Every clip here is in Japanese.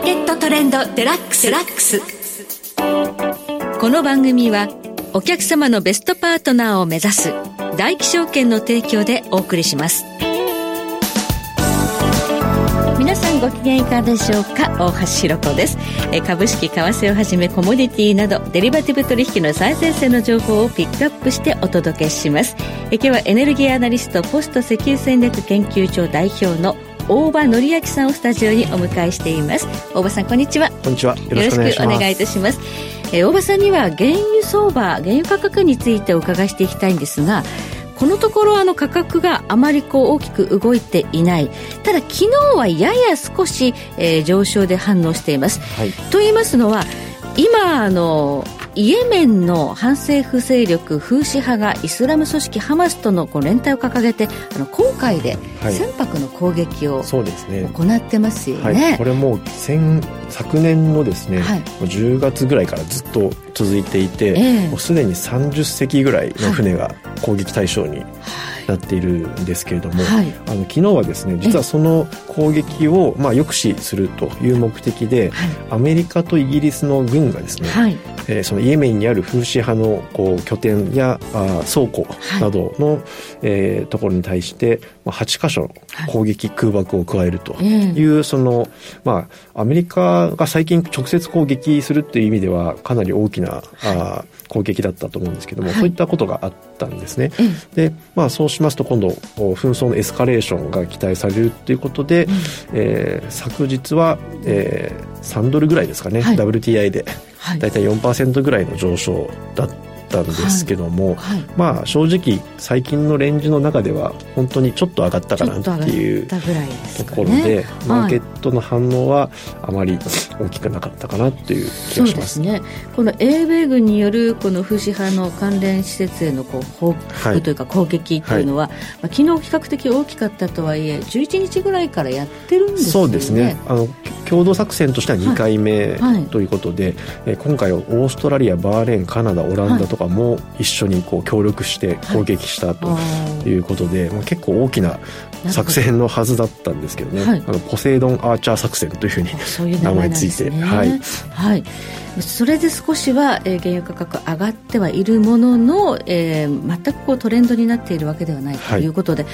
ーケットトレンドデラックスデラックス。この番組はお客様のベストパートナーを目指す大気証券の提供でお送りします。皆さんご機嫌いかがでしょうか？大橋ひろ子です。え株式為替をはじめコモディティなどデリバティブ取引の最前線の情報をピックアップしてお届けします。え今日はエネルギーアナリストポスト石油戦略研究所代表の大場紀明さんをスタジオにお迎えしています。大場さんこんにちは。こんにちは。よろしくお願いいたします。え大場さんには原油相場原油価格についてお伺いしていきたいんですがこのところあの価格があまりこう大きく動いていない。ただ昨日はやや少し、えー、上昇で反応しています、はい、と言いますのは今あのイエメンの反政府勢力フーシ派がイスラム組織ハマスとのこう連帯を掲げてあの今回で船舶の攻撃を行ってますよね。はい。ねはい、これも先昨年のですね、はい、10月ぐらいからずっと続いていて、えー、もうすでに30隻ぐらいの船が攻撃対象になっているんですけれども、はい、あの昨日はですね実はその攻撃を、まあ、抑止するという目的で、はい、アメリカとイギリスの軍がですね、はい、えー、そのイエメンにあるフーシ派のこう拠点やあ倉庫などの、はい、えー、ところに対して、まあ、8箇所攻撃、空爆を加えるという、その、まあ、アメリカが最近直接攻撃するっていう意味ではかなり大きな、はい、あ攻撃だったと思うんですけども、はい、そういったことがあったんですね。で、まあ、そうしますと今度紛争のエスカレーションが期待されるということで、うん、えー、昨日は、えー、3ドルぐらいですかね、はい、大体4%ぐらいの上昇だったんですけども、はい。はい、まあ正直最近のレンジの中では本当にちょっと上がったかなっていうところで、マーケットの反応はあまり大きくなかったかなという気がします。ね、この英米軍によるこのフーシ派の関連施設へのこう報復というか攻撃というのは、はい、まあ、昨日比較的大きかったとはいえ11日ぐらいからやってるんですよね。そうですね。あの共同作戦としては2回目ということで、はい、今回はオーストラリアバーレーンカナダオランダとかも一緒にこう協力して攻撃したということで、まあ、結構大きな作戦のはずだったんですけどね、はい、あのポセイドンアーチャー作戦というふうに 名前ついて、ね、はい、はい、それで少しは、えー、原油価格上がってはいるものの、えー、全くこうトレンドになっているわけではないということで、はい、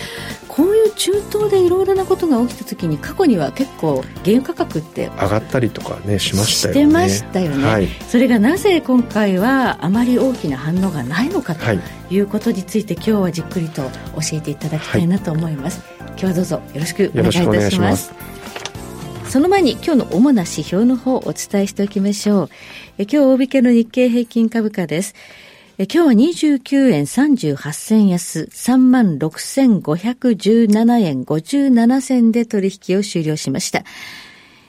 こういう中東でいろいろなことが起きた時に過去には結構原油価格って上がったりとかねしましたよね。してましたよね、はい、それがなぜ今回はあまり大きな反応がないのかとい。うことについて、今日はじっくりと教えていただきたいなと思います、今日はどうぞよろしくお願いいたします。その前に今日の主な指標の方をお伝えしておきましょう。え今日大引けの日経平均株価です。え今日は29円38銭安、36,517円57銭で取引を終了しました。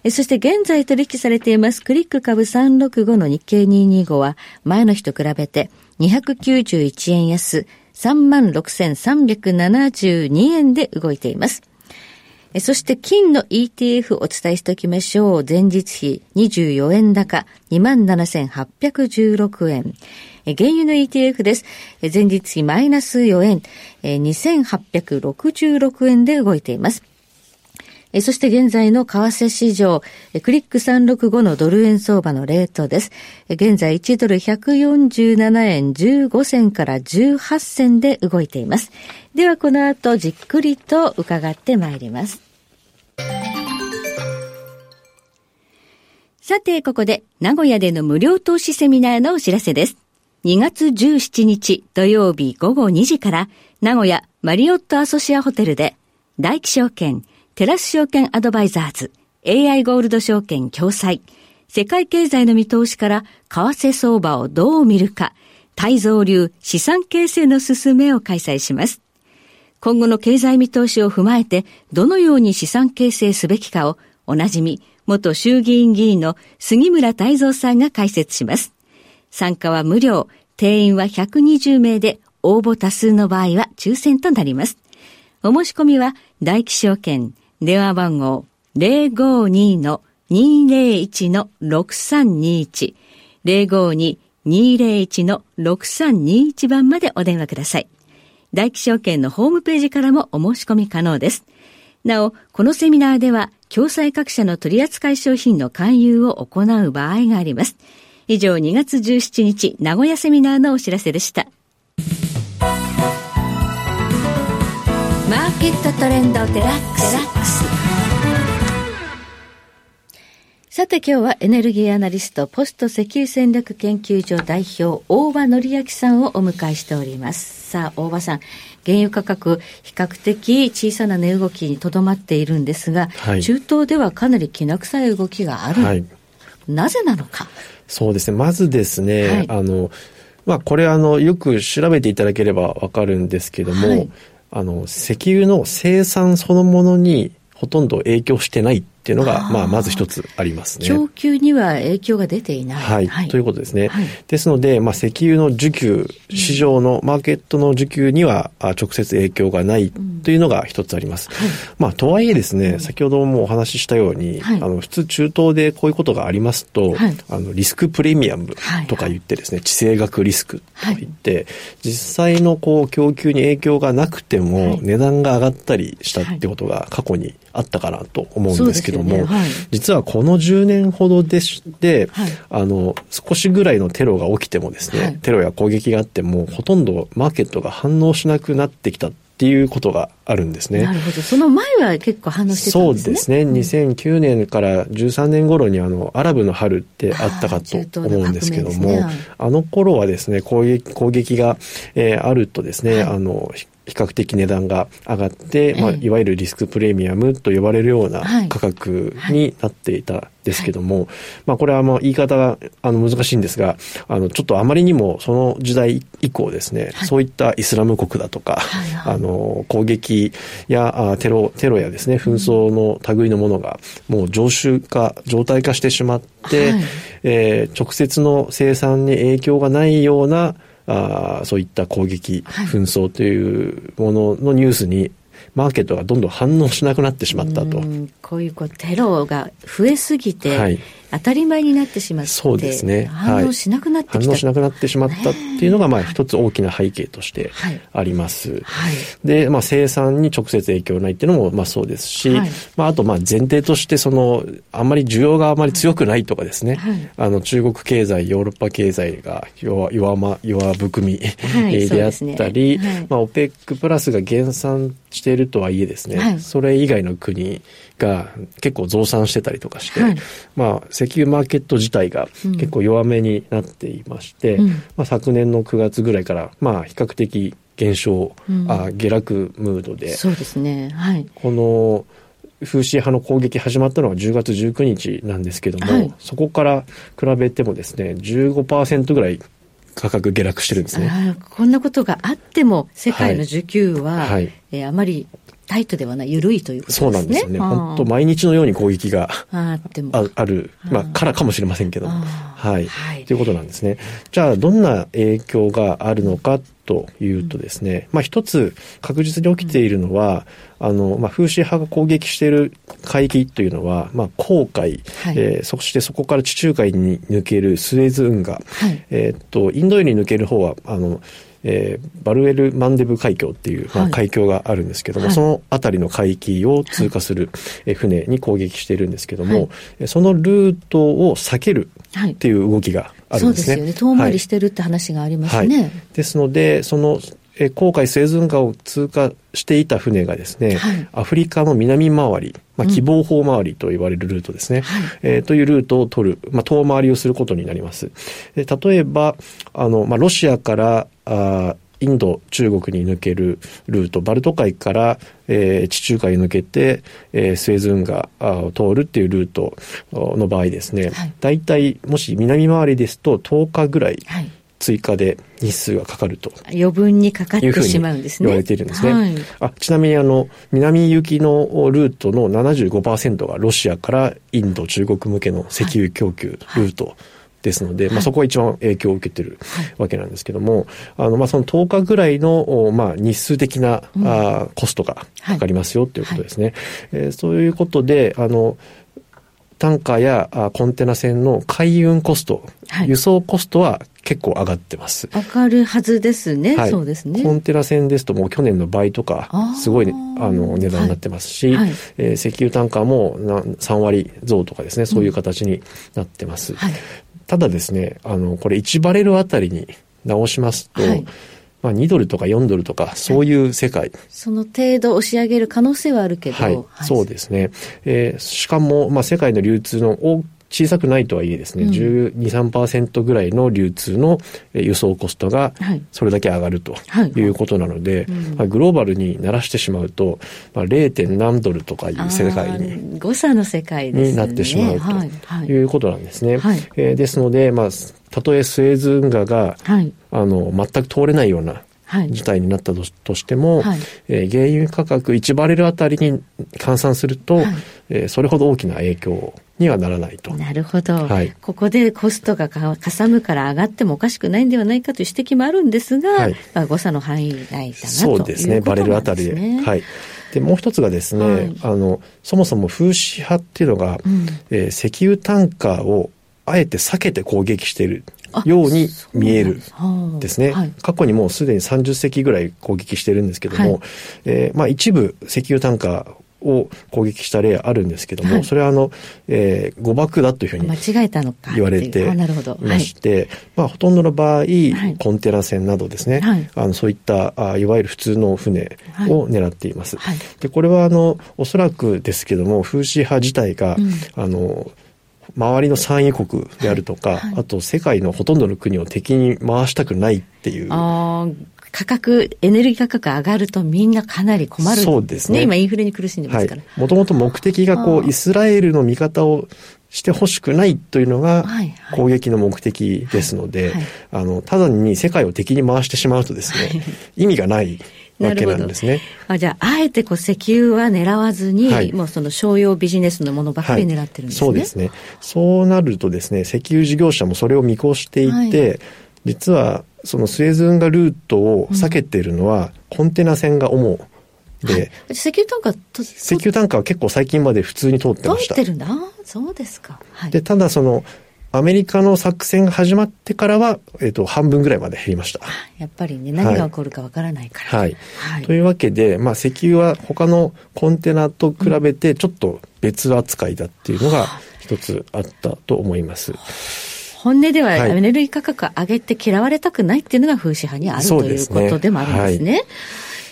えそして現在取引されていますクリック株365の日経225は前の日と比べて291円安、36,372円で動いています。そして金の ETF お伝えしておきましょう。前日比24円高27,816円。原油の ETF です。前日比マイナス4円、2866円で動いています。そして現在の為替市場、クリック365のドル円相場のレートです。現在1ドル147円15銭から18銭で動いています。ではこの後じっくりと伺ってまいります。さて、ここで名古屋での無料投資セミナーのお知らせです。2月17日土曜日午後2時から名古屋マリオットアソシアホテルで大気証券テラス証券アドバイザーズ、AI ゴールド証券共催、世界経済の見通しから為替相場をどう見るか、泰造流資産形成の進めを開催します。今後の経済見通しを踏まえて、どのように資産形成すべきかを、おなじみ、元衆議院議員の杉村太蔵さんが解説します。参加は無料、定員は120名で、応募多数の場合は抽選となります。お申し込みは、大気証券電話番号052-201-6321 052-201-6321番までお電話ください。大気証券のホームページからもお申し込み可能です。なお、このセミナーでは共済各社の取扱い商品の勧誘を行う場合があります。以上2月17日名古屋セミナーのお知らせでした。マーケットトレンドデラックス。さて今日はエネルギーアナリスト、ポスト石油戦略研究所代表、大場則明さんをお迎えしております。さあ、大場さん、原油価格、比較的小さな値動きにとどまっているんですが、はい、中東ではかなりきな臭い動きがある。はい、なぜなのか？そうですね。まずですね、はい、あの、まあ、これあの、よく調べていただければわかるんですけども、あの、石油の生産そのものにほとんど影響してないっていうのが、まあ、まず一つありますね。供給には影響が出ていない。はい。はい、ということですね。はい、ですので、まあ、石油の需給、市場のマーケットの需給には直接影響がないというのが一つあります。うんはい、まあ、とはいえですね、先ほどもお話ししたように、あの、普通中東でこういうことがありますと、あの、リスクプレミアムとか言ってですね、地政学リスクとか言って、実際のこう、供給に影響がなくても、値段が上がったりしたってことが過去にあったかなと思うんですけども、ねはい、実はこの10年ほどでして、はい、あの、少しぐらいのテロが起きてもですね、はい、テロや攻撃があっても、ほとんどマーケットが反応しなくなってきたっていうことがあるんですね。なるほど。その前は結構反応してたんですね。そうですね。2009年から13年頃にあの、アラブの春ってあったかと思うんですけども、ねはい、あの頃はですね、攻撃、攻撃が、えー、あるとですね、はい、あの、比較的値段が上がって、まあ、いわゆるリスクプレミアムと呼ばれるような価格になっていたですけども、まあ、これはまあ言い方があの難しいんですが、あの、ちょっとあまりにもその時代以降ですね、そういったイスラム国だとか、あの、攻撃やテロ、テロやですね、紛争の類のものがもう常習化、常態化してしまって、えー、直接の生産に影響がないようなあそういった攻撃、紛争というもののニュースにマーケットがどんどん反応しなくなってしまったと。うこういうこうテロが増えすぎて、はい、当たり前になってしまって、そうですね。反応しなくなってきた、はい、反応しなくなってしまったっていうのが、まあ一つ大きな背景としてあります。はい、で、まあ生産に直接影響ないっていうのも、まあそうですし、はい、まああとまあ前提として、その、あんまり需要があまり強くないとかですね、あの中国経済、ヨーロッパ経済が弱、弱ま、弱含み、であったり、ね、まあ OPEC プラスが減産しているとはいえですね、それ以外の国が結構増産してたりとかして、まあ石油マーケット自体が結構弱めになっていまして、うん、まあ、昨年の9月ぐらいから、まあ、比較的減少、うん、あ下落ムードでそうですね、はい、この風刺派の攻撃始まったのは10月19日なんですけども、はい、そこから比べてもですね15%ぐらい価格下落してるんですね。こんなことがあっても世界の需給は、はい、えー、あまりタイトではない、緩いということですね。そうなんですよね。本当毎日のように攻撃があある、まあ、からかもしれませんけど、はい、はい。ということなんですね。じゃあ、どんな影響があるのかというとですね、うん、まあ一つ確実に起きているのは、うん、あの、まあ風刺派が攻撃している海域というのは、まあ黄海、はい、えー、そしてそこから地中海に抜けるスエズ運河、はい、えっと、インド洋に抜ける方は、あの、えー、バルエル・マンデブ海峡っていう、まあ、海峡があるんですけども、はい、その辺りの海域を通過する、はい、船に攻撃しているんですけども、はい、そのルートを避けるっていう動きがあるんですね。そうですよね。遠回りしてるって話がありますね。ですので、そのえ航海スエズ運河を通過していた船がですね、はい、アフリカの南回り、まあ、希望法回りと言われるルートですね、うんえー、というルートを取る、まあ、遠回りをすることになります。例えば、あの、まあ、ロシアからあインド、中国に抜けるルート、バルト海から、えー、地中海に抜けて、えー、スエズ運河を通るっていうルートの場合ですね、はい、大体、もし南回りですと10日ぐらい、はい追加で日数がかかると。余分にかかってしまうんですね。言われているんですね。はい、あちなみにあの、南行きのルートの75%がロシアからインド、中国向けの石油供給ルート。ですので、はい、まあ、そこが一番影響を受けてるわけなんですけども、はい、あの、まあ、その10日ぐらいの、まあ、日数的な、うん、あコストがかかりますよっていうことですね。はい、えー、そういうことで、あの、タンカーやコンテナ船の海運コスト、はい、輸送コストは結構上がってます。上がるはずですね。はい、そうですね。コンテナ船ですともう去年の倍とか、すごい、ね、あの値段になってますし、はい、えー、石油タンカーも3割増とかですね、そういう形になってます。うんはい、ただですね、あの、これ1バレルあたりに直しますと、はいまあ、2ドルとか4ドルとか、そういう世界、はい、その程度押し上げる可能性はあるけど。はい、そうですね。えー、しかも、まあ、世界の流通の小さくないとはいえですね、うん、12、3%ぐらいの流通の輸送コストがそれだけ上がるとい。うことなので、まあ、グローバルにならしてしまうと、まあ、0. 何ドルとかいう世界に誤差の世界になってしまうとい。うことなんですね。はい、えー、ですので、まあ、たとえスエズ運河が、はい、あの全く通れないような事態になったとしても、はい、えー、原油価格1バレルあたりに換算すると、はい、えー、それほど大きな影響にはならないと。なるほど。はい、ここでコストがかさむから上がってもおかしくないんではないかという指摘もあるんですが、はい、まあ、誤差の範囲内だなとそうですね、バレルあたりで。はい。で、もう一つがですね、はい、あの、そもそも風刺派っていうのが、うん、えー、石油タンカーをあえて避けて攻撃しているように見えるですね。はい、過去にもうすでに30隻ぐらい攻撃してるんですけども、はい、えー、まあ一部石油タンカーを攻撃した例あるんですけども、はい、それはあの、えー、誤爆だというふうに間違えたのか言われていまして、はい、まあほとんどの場合、はい、コンテナ船などですね、あのそういったあいわゆる普通の船を狙っています。でこれはあのおそらくですけども風刺派自体が、うん、あの周りの産油国であるとか、はい。はい、あと世界のほとんどの国を敵に回したくないっていう。価格、エネルギー価格上がるとみんなかなり困る、そうですね。今インフレに苦しんでますから。もともと目的がこう、イスラエルの味方をしてほしくないというのが攻撃の目的ですので、あの、ただに世界を敵に回してしまうとですね、意味がないわけなんですね。あじゃあ、あえてこう石油は狙わずに、はい、もうその商用ビジネスのものばかり狙ってるんですね、はい、そうですね。そうなるとですね、石油事業者もそれを見越していて、はい、実はそのスエズ運河ルートを避けているのは、コンテナ船が主。で、石油タンカー石油タンカーは結構最近まで普通に通ってました。通ってるんだ。そうですか。で、ただその、アメリカの作戦が始まってからは、えっ、ー、と、半分ぐらいまで減りました。やっぱりね、何が起こるかわからないから、はい。はい。というわけで、まあ、石油は他のコンテナと比べて、ちょっと別扱いだっていうのが一つあったと思います。本音ではエネルギー価格上げて嫌われたくないっていうのが風刺派にあるということでもあるんですね。はい。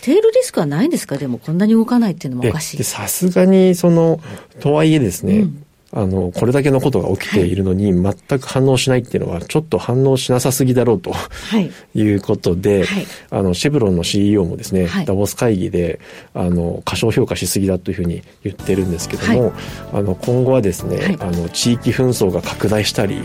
テールリスクはないんですか？でもこんなに動かないっていうのもおかしい。さすがに、その、とはいえですね、うん、あの、これだけのことが起きているのに、全く反応しないっていうのは、ちょっと反応しなさすぎだろうと、はい、いうことで、はい、あの、シェブロンの CEO もですね、はい、ダボス会議で、あの、過小評価しすぎだというふうに言ってるんですけども、あの、今後はですね、あの、地域紛争が拡大したり、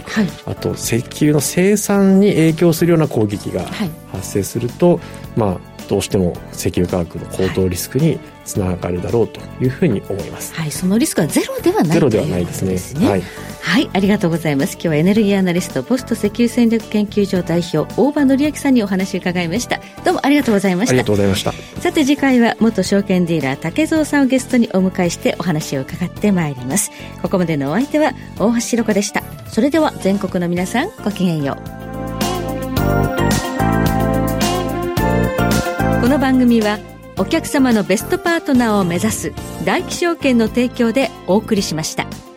あと、石油の生産に影響するような攻撃が発生すると、まあ、どうしても石油価格の高騰リスクにつながるだろうというふうに思います。はい、そのリスクはゼロではないゼロではないですね。すねはい、はい、ありがとうございます。今日はエネルギーアナリストポスト石油戦略研究所代表大場紀明さんにお話を伺いました。どうもありがとうございました。ありがとうございました。さて次回は元証券ディーラー竹蔵さんをゲストにお迎えしてお話を伺ってまいります。ここまでのお相手は大橋ろ子でした。それでは全国の皆さんごきげんよう。この番組はお客様のベストパートナーを目指す大気証券の提供でお送りしました。